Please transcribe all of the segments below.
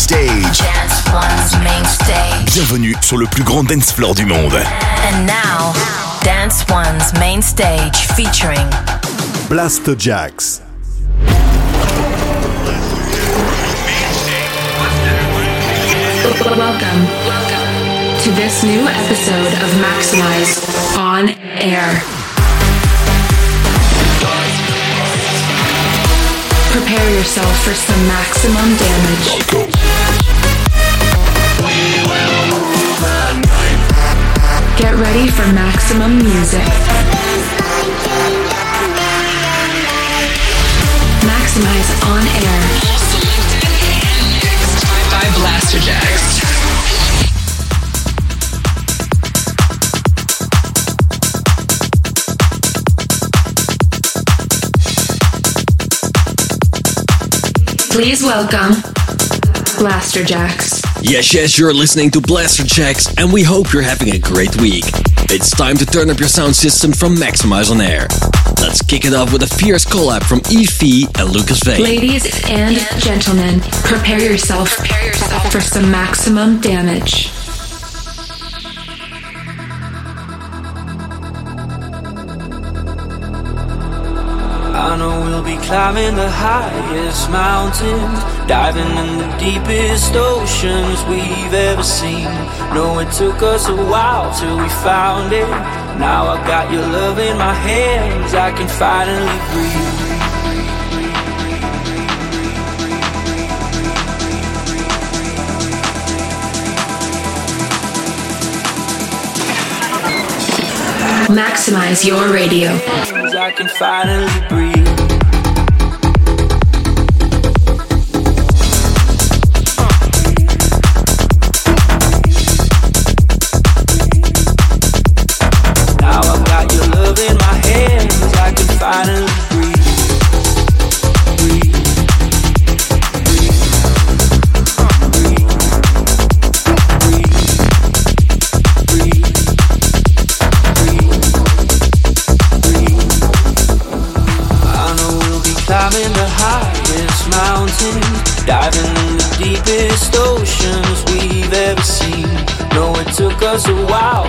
stage. Dance One's main stage. Bienvenue sur le plus grand dance floor du monde. And now, Dance One's main stage featuring Blasterjaxx. Welcome, welcome to this new episode of Maximize on Air. Prepare yourself for some maximum damage. Get ready for maximum music. Maximize on air. by Blasterjaxx. Please welcome Blasterjaxx. Yes, yes, you're listening to Blasterjaxx, and we hope you're having a great week. It's time to turn up your sound system from Maximize on Air. Let's kick it off with a fierce collab from Evie and Lucas Vane. Ladies and gentlemen, prepare yourself for some maximum damage. I know we'll be climbing the highest mountains, diving in the deepest oceans we've ever seen. No, it took us a while till we found it. Now I got your love in my hands, I can finally breathe. Maximize your radio. I can finally breathe.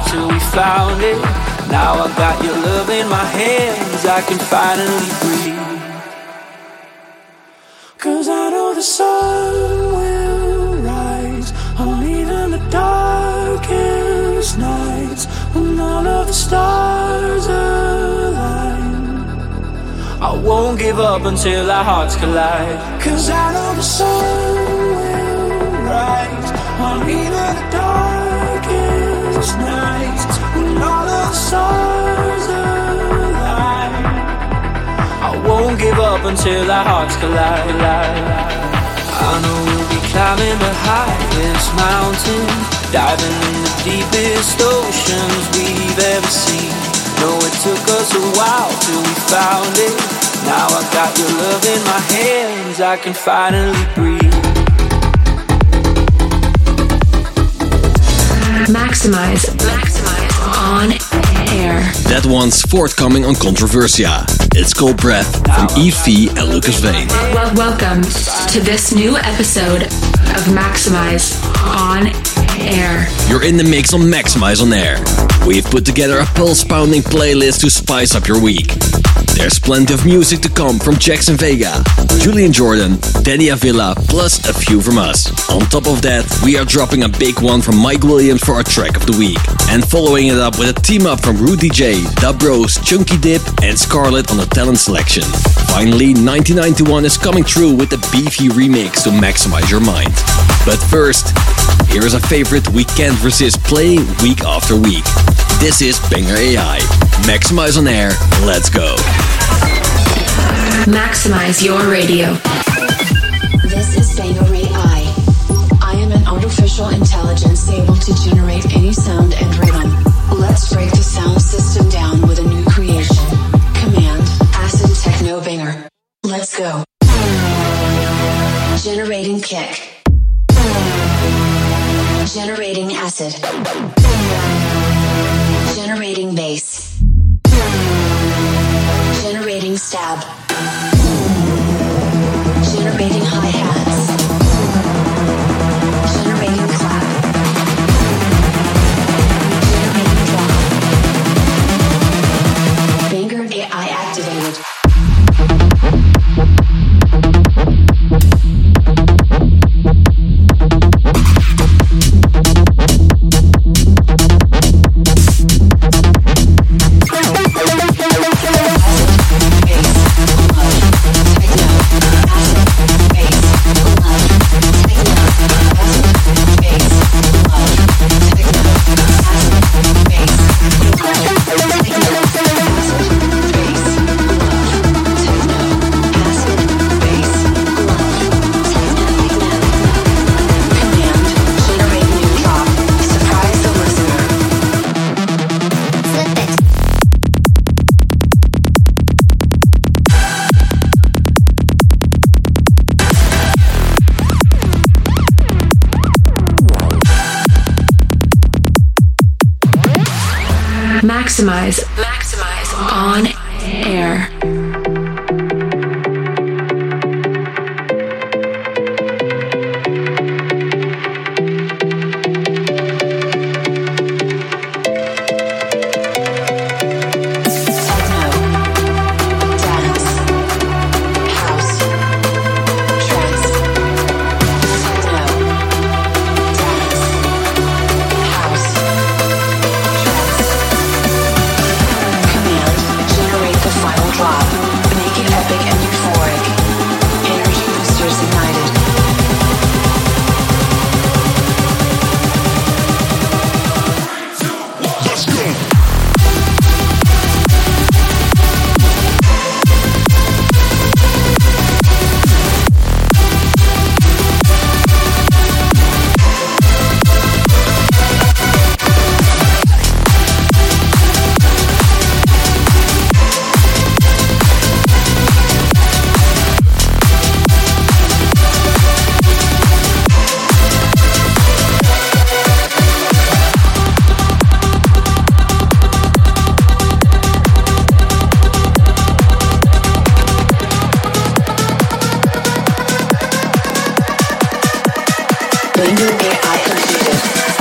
Till we found it. Now I got your love in my hands, I can finally breathe. Cause I know the sun will rise on even the darkest nights when all of the stars align. I won't give up until our hearts collide. Cause I know the sun will rise on even the darkest stars align. I won't give up until our hearts collide. I know we'll be climbing the highest mountain, diving in the deepest oceans we've ever seen. No, it took us a while till we found it. Now I got your love in my hands, I can finally breathe. Maximize. Maximize on. That one's forthcoming on Controversia. It's called Breath from Evie and Lucas Vane. Well, welcome to this new episode of Maximize on air. You're in the mix on Maximize on Air. We've put together a pulse pounding playlist to spice up your week. There's plenty of music to come from Jackson Vega, Julian Jordan, Danny Avila, plus a few from us. On top of that, we are dropping a big one from Mike Williams for our track of the week. And following it up with a team up from Rudy J, Dub Bros, Chunky Dip, and Scarlett on the talent selection. Finally, 1991 is coming through with a beefy remix to maximize your mind. But first, here is a favorite we can't resist playing week after week. This is Banger AI. Maximize on air, let's go. Maximize your radio. This is Bangery AI. I am an artificial intelligence able to generate any sound and rhythm. Let's break the sound system down with a new creation. Command Acid Techno Banger. Let's go. Generating kick. Generating acid. Generating bass. Generating stab. Generating hi-hats. Maximize. the minute I conceived it.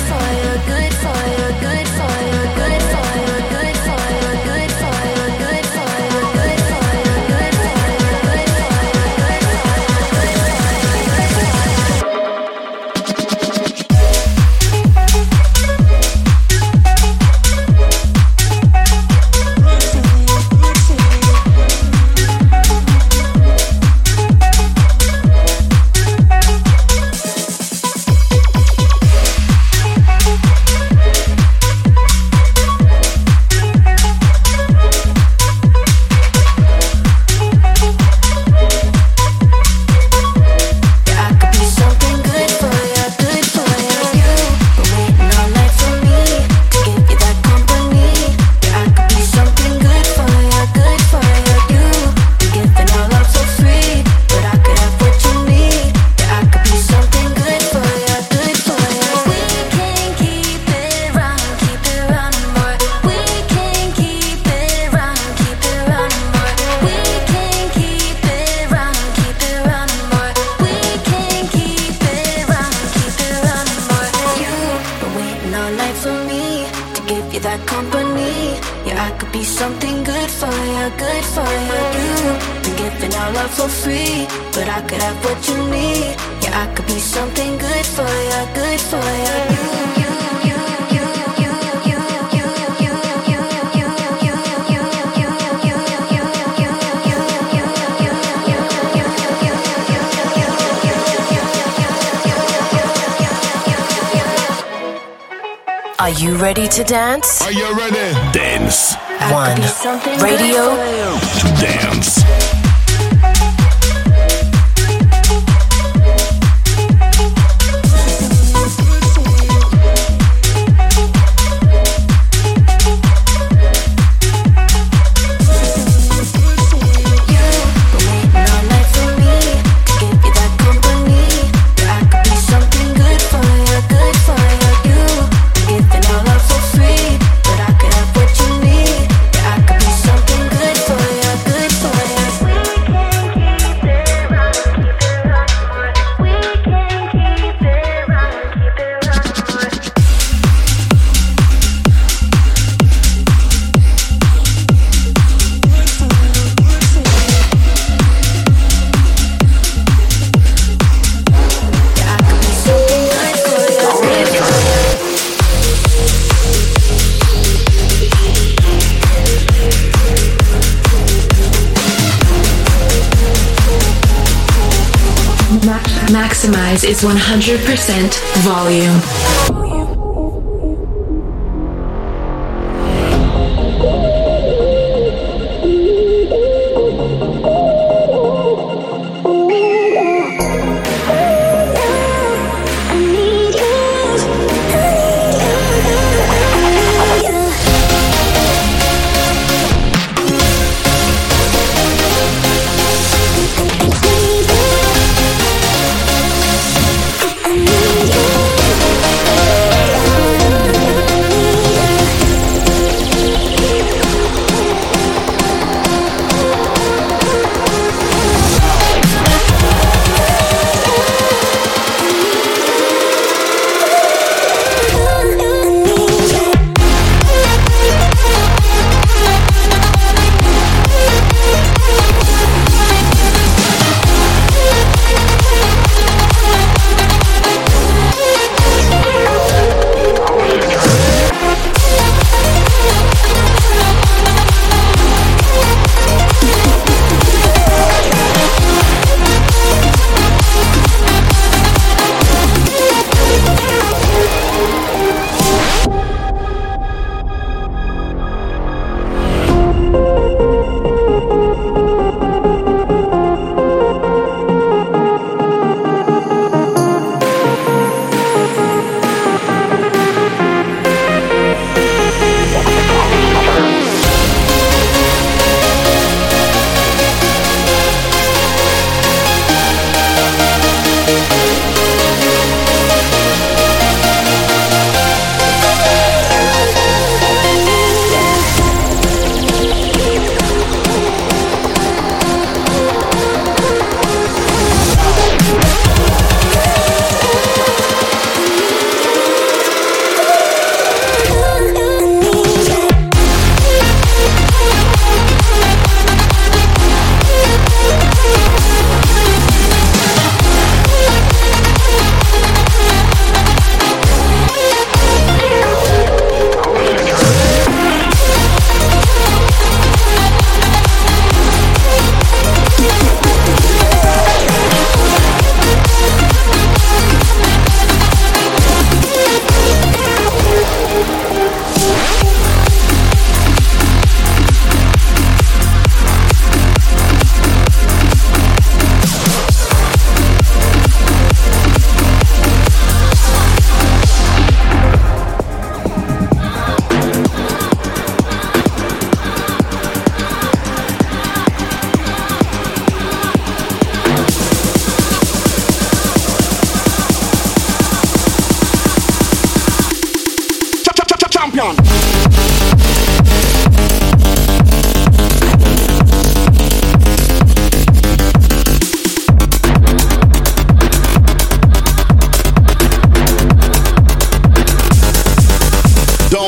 100% volume.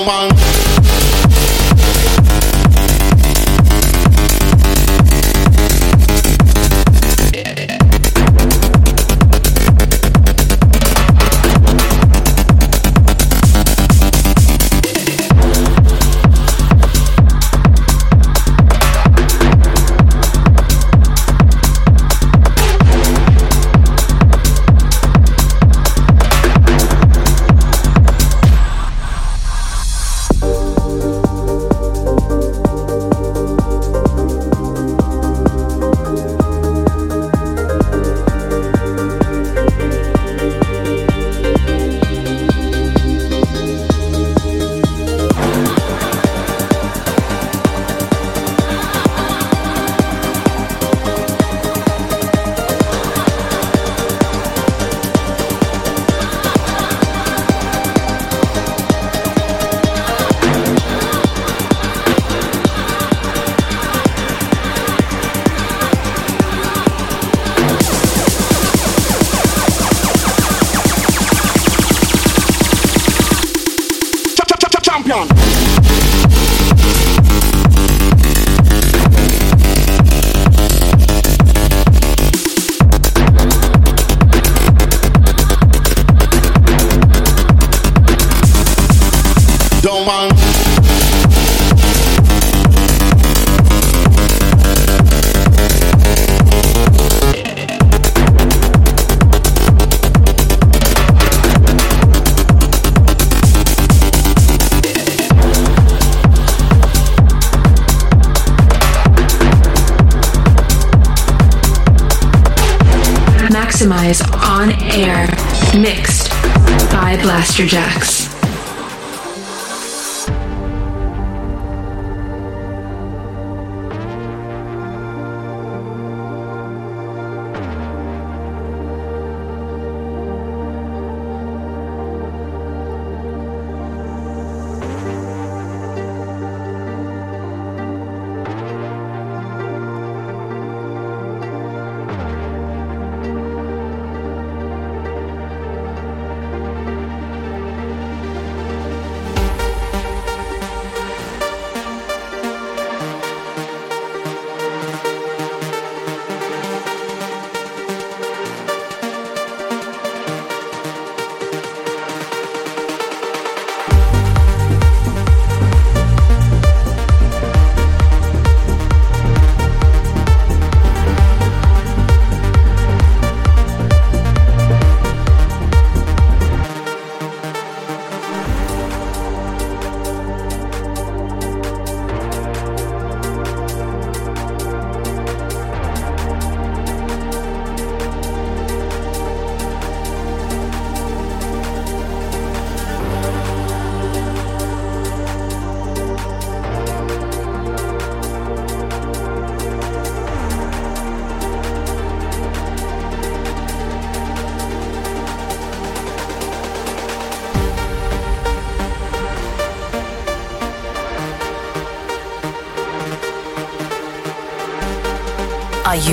pan Maximize on air, mixed by Blasterjaxx. Are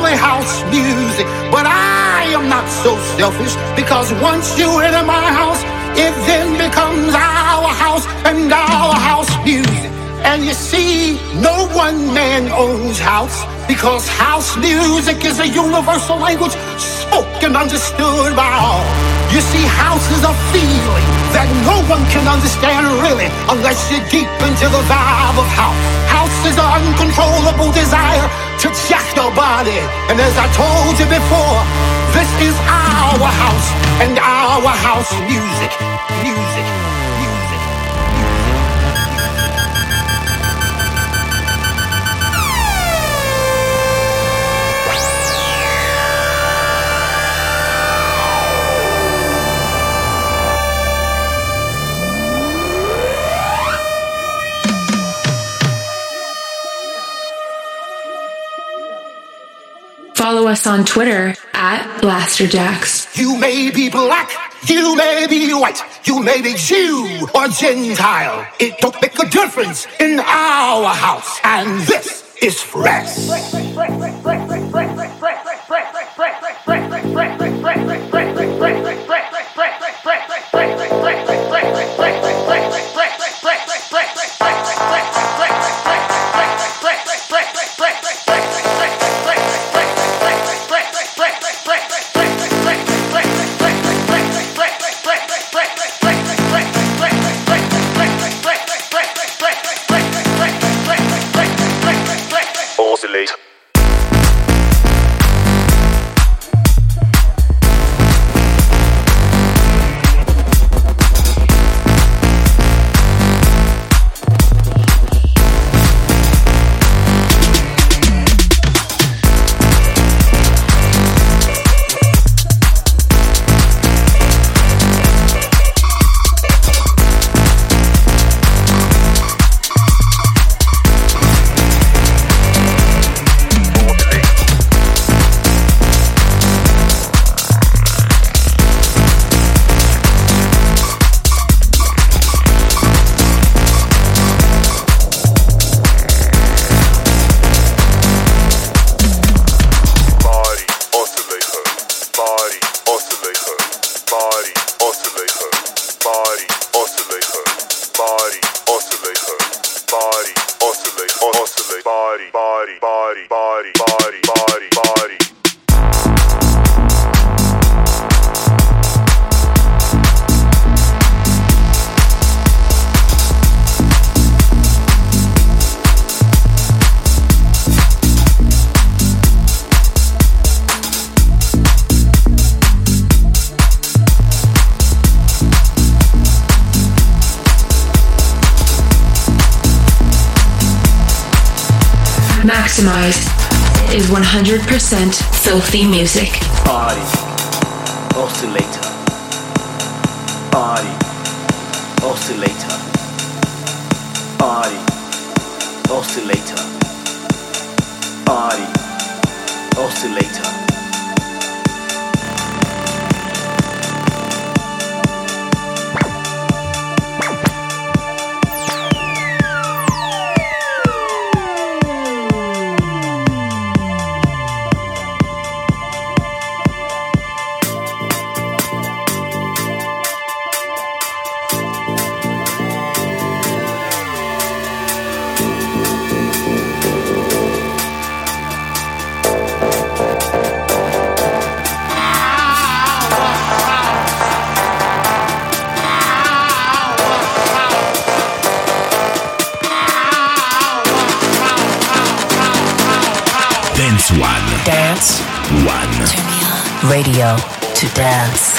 only house music. But I am not so selfish, because once you enter my house, it then becomes our house and our house music. And you see, no one man owns house because house music is a universal language spoken, understood by all. You see, house is a feeling that no one can understand really unless you're deep into the vibe of house. House is an uncontrollable desire to jack nobody. And as I told you before, this is our house and our house music. Music. Follow us on Twitter at Blasterjaxx. You may be black, you may be white, you may be Jew or Gentile. It don't make a difference in our house. And this is fresh. Maximize is 100% filthy music. Body. Oscillator. Body. Oscillator. Body. Oscillator. Body. Oscillator. To dance.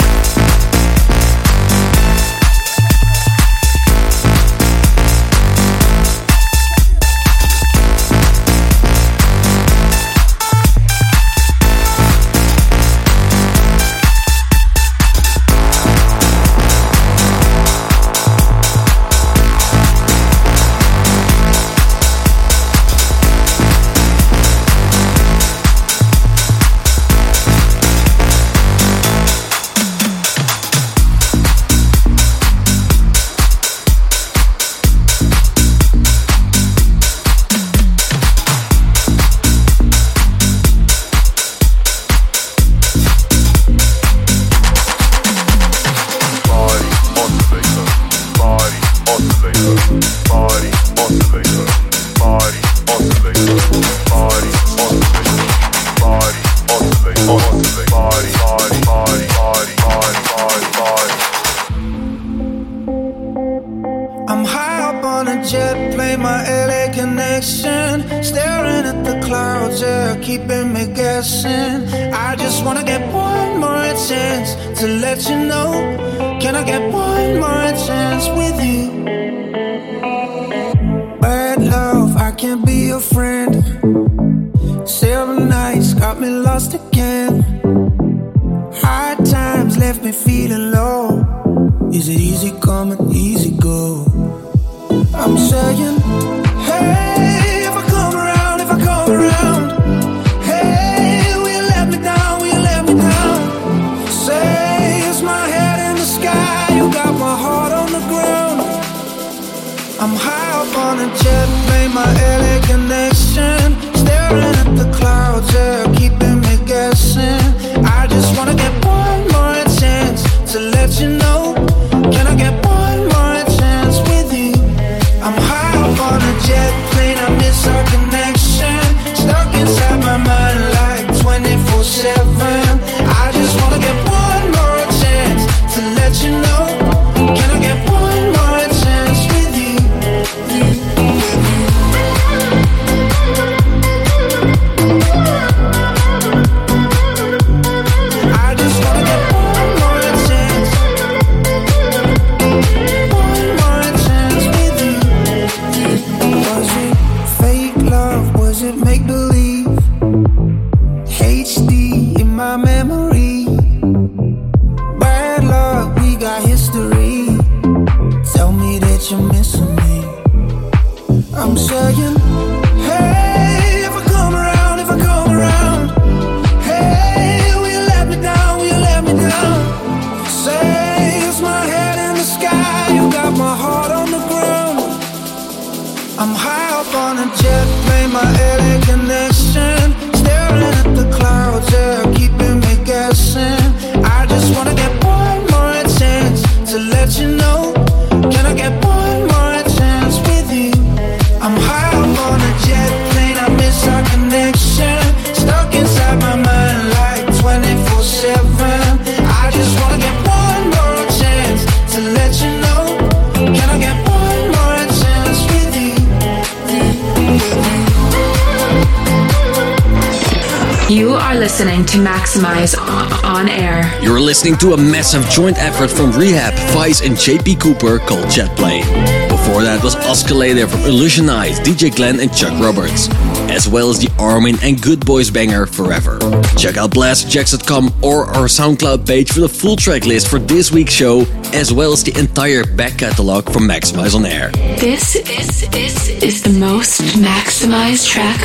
listening to a massive joint effort from R3HAB, Vice, and JP Cooper called Jetplay. Before that was Oscillator from Illusionize, DJ Glenn, and Chuck Roberts, as well as the Armin and Goodboys banger Forever. Check out blasterjaxx.com or our SoundCloud page for the full track list for this week's show, as well as the entire back catalog from Maxximize on Air. This, this, this is the most maximized track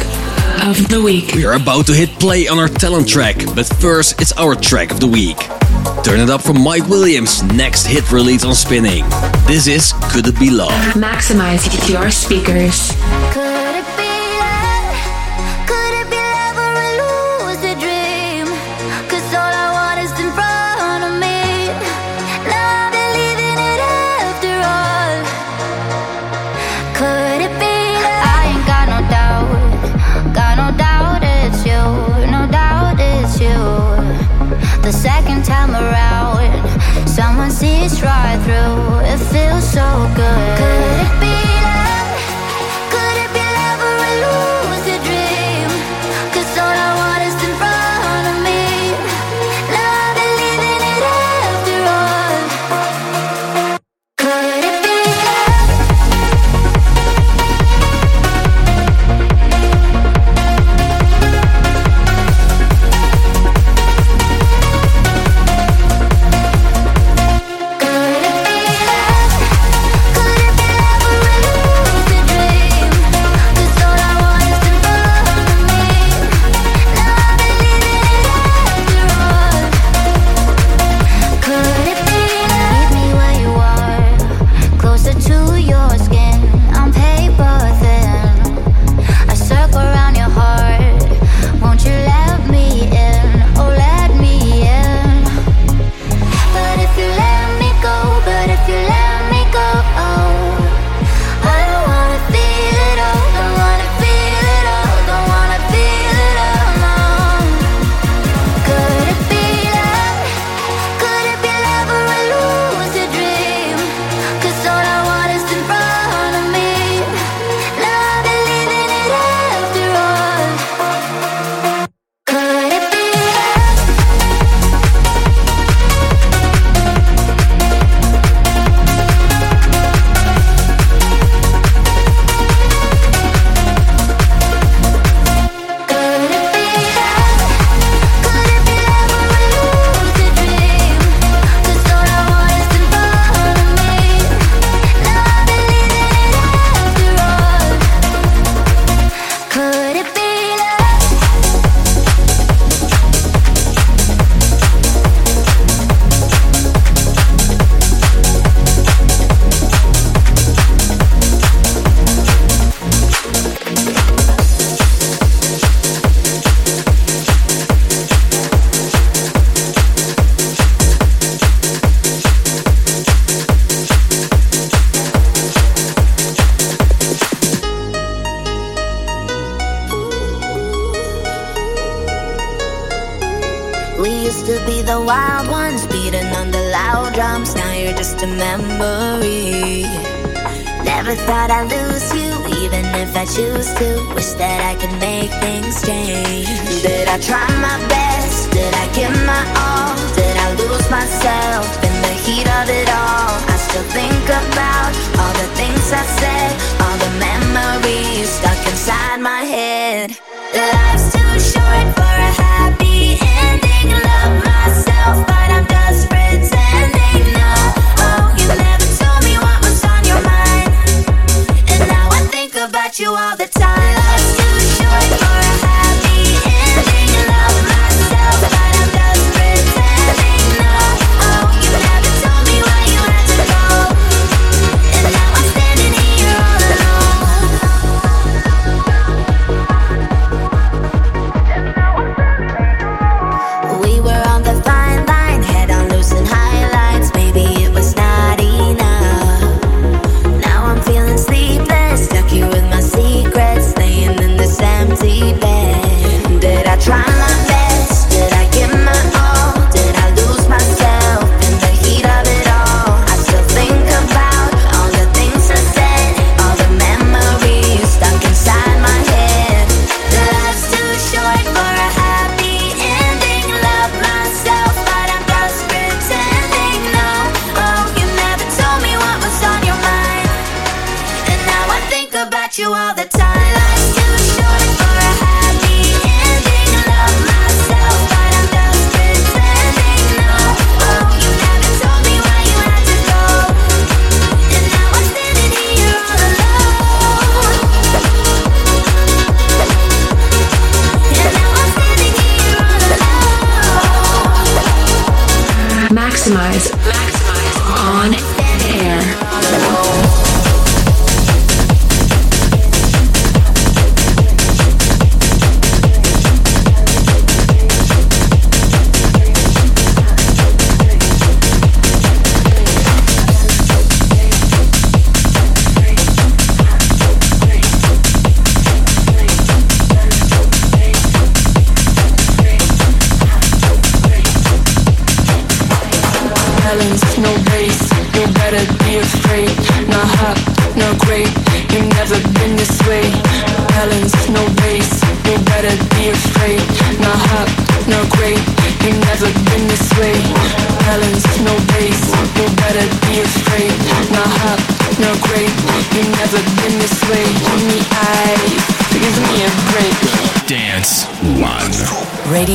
of the week. We are about to hit play on our talent track, but first it's our track of the week. Turn it up for Mike Williams, next hit release on Spinnin'. This is Could It Be Love? Maximize your speakers. Could it be?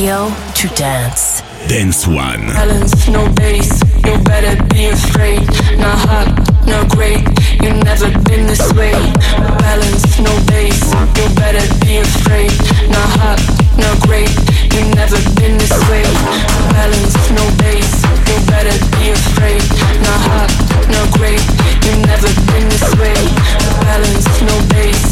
Radio to dance. Dance One. balance, no base. You better be afraid. No hot, no great. You've never been this way. Balance, no base. You better be afraid. No hot, no great. You've never been this way. Balance, no base. You better be afraid. No hot, no great. You've never been this way. Balance, no base.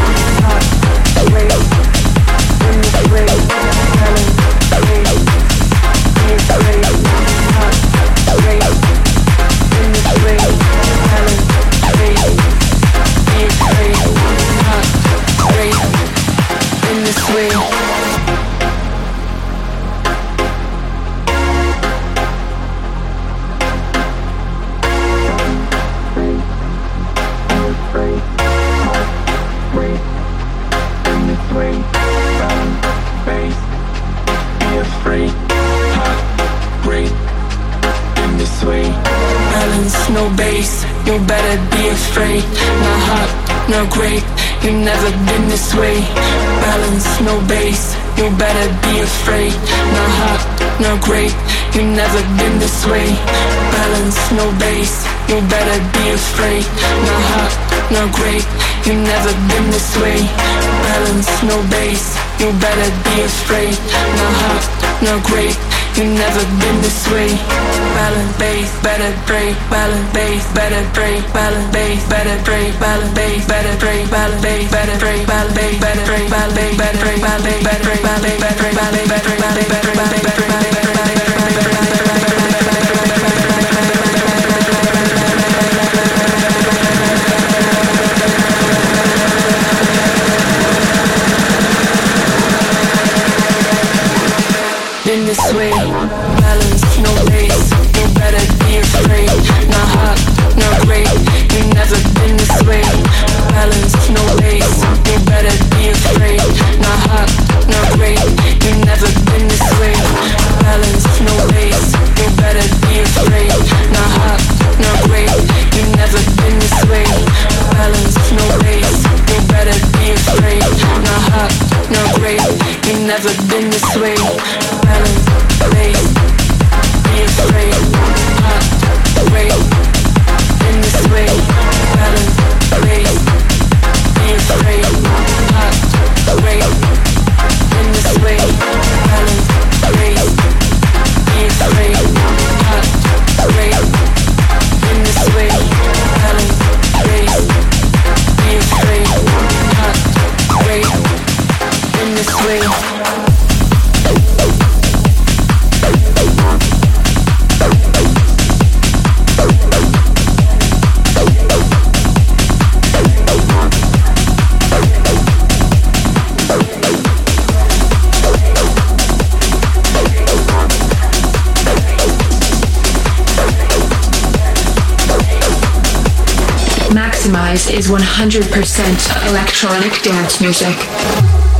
be afraid. No hot, no great. You've never been this way. Balance, no base. You better be afraid. No hot, no great. You've never been this way. Balance, no base. You better be afraid. No hot, no great. You've never been this way. Balance, no base. You better be afraid. No hot, no great. You've never been this way. Balance base, better break. Balance base, better break. Balance base, better break. Balance base, better break. Balance base, better break. Balance base, better break. Balance base, better break. Balance base, better break. Balance base, better break. Balance base, better break. Balance base, better break. Balance base, better break. Balance base, better break. never been this way. Is 100% electronic dance music.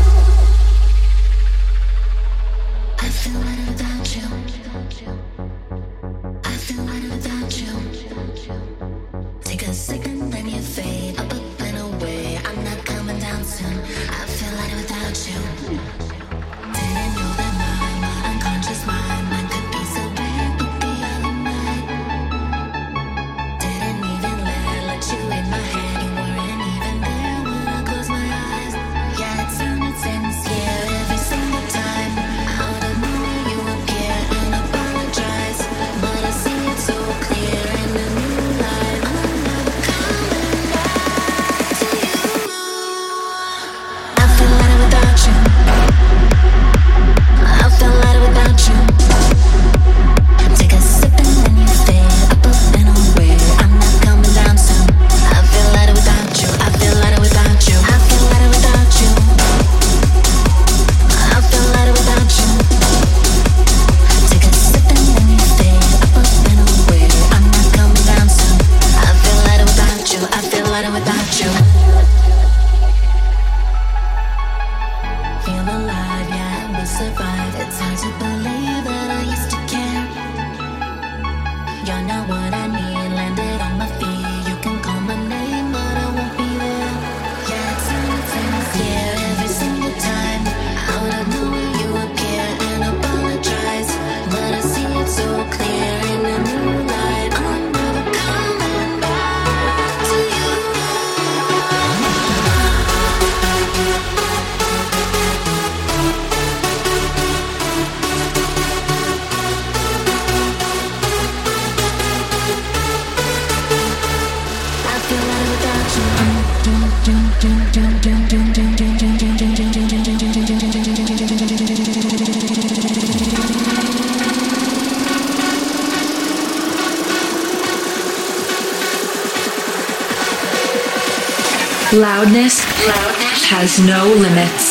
Loudness, Loudness has no limits.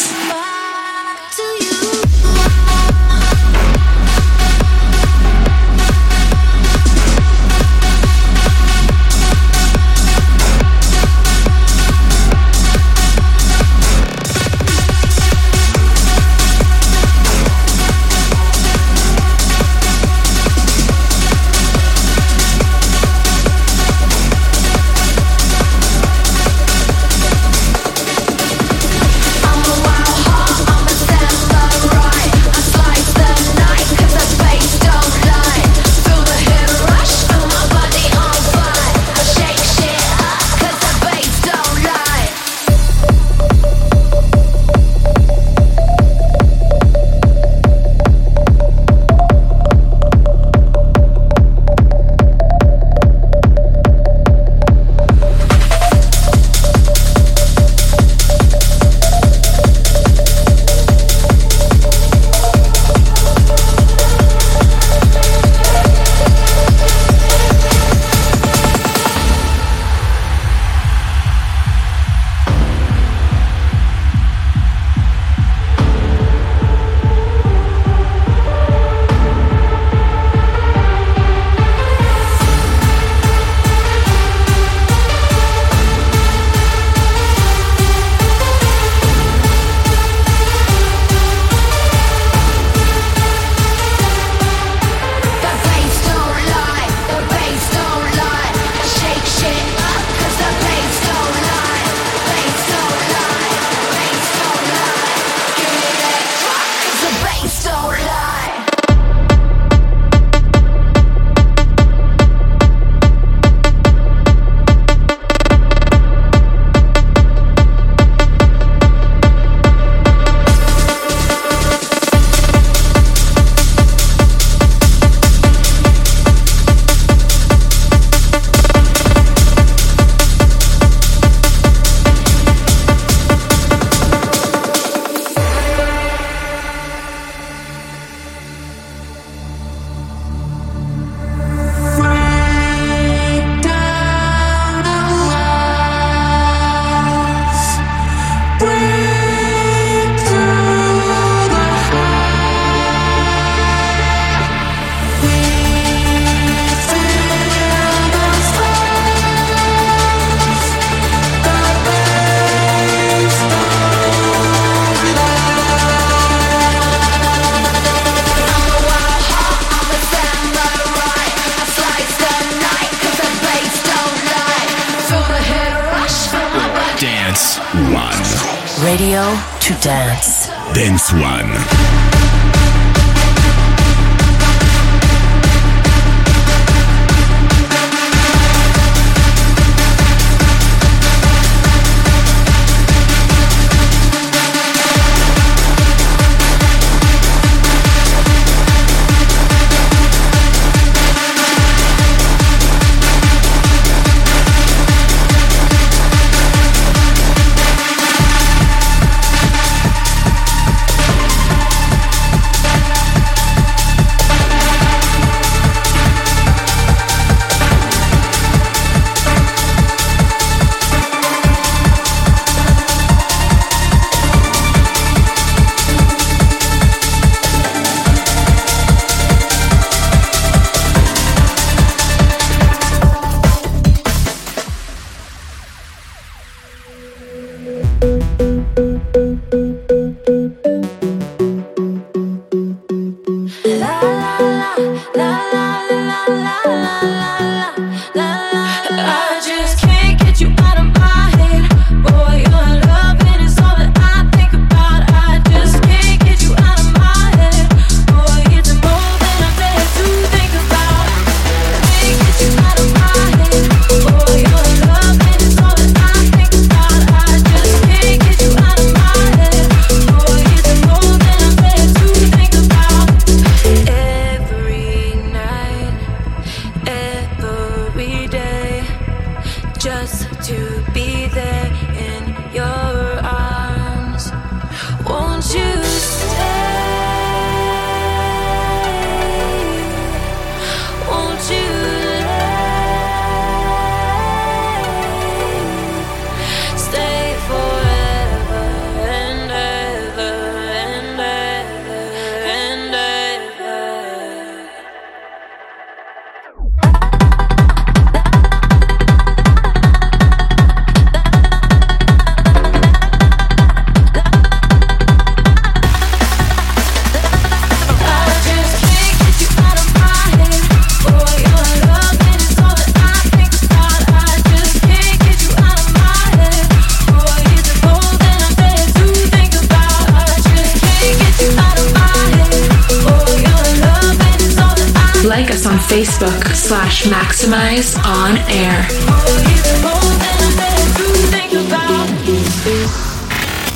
Maxximize on air.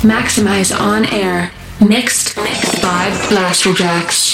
Maxximize on air. Mixed, mixed by Blasterjaxx.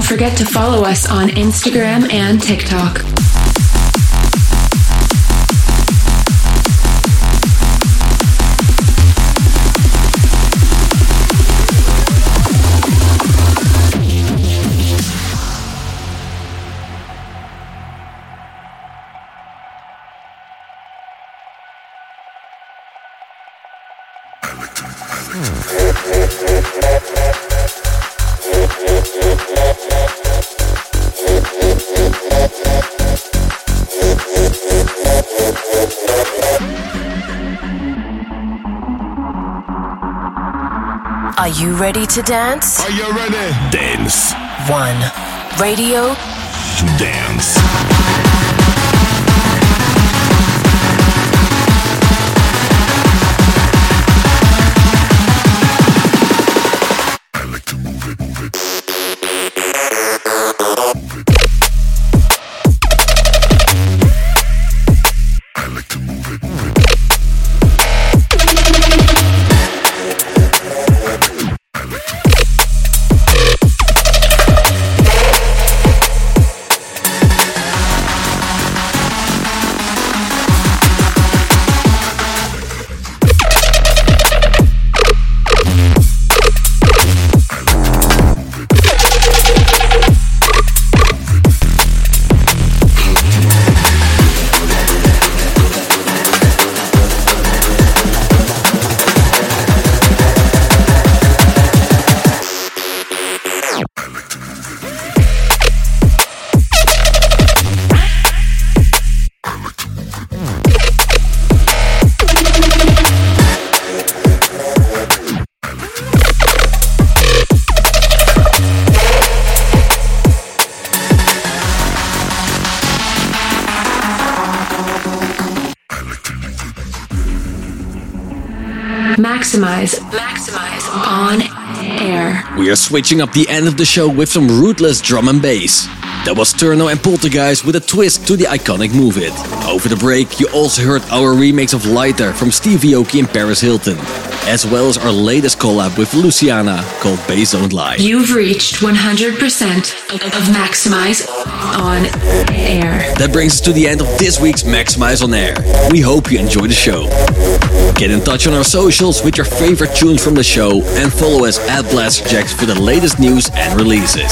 Forget to follow us on Instagram and TikTok. Maximize. Maxximize on air. We are switching up the end of the show with some rootless drum and bass. That was Turno and Poltergeist with a twist to the iconic Move It. Over the break, you also heard our remix of Lighter from Steve Aoki and Paris Hilton, as well as our latest collab with Luciana called Bass Don't Lie. You've reached 100% of Maxximize on air. That brings us to the end of this week's Maxximize on Air. We hope you enjoy the show. Get in touch on our socials with your favorite tunes from the show and follow us at Blasterjaxx for the latest news and releases.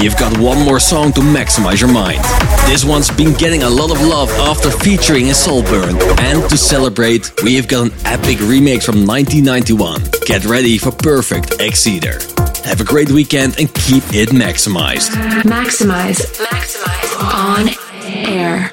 We've got one more song to maximize your mind. This one's been getting a lot of love after featuring in Saltburn. And to celebrate, we've got an epic remake from 1991. Get ready for Perfect Exceeder. Have a great weekend and keep it maximized. Maximize. Maxximize on air.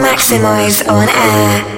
Maxximize on Air.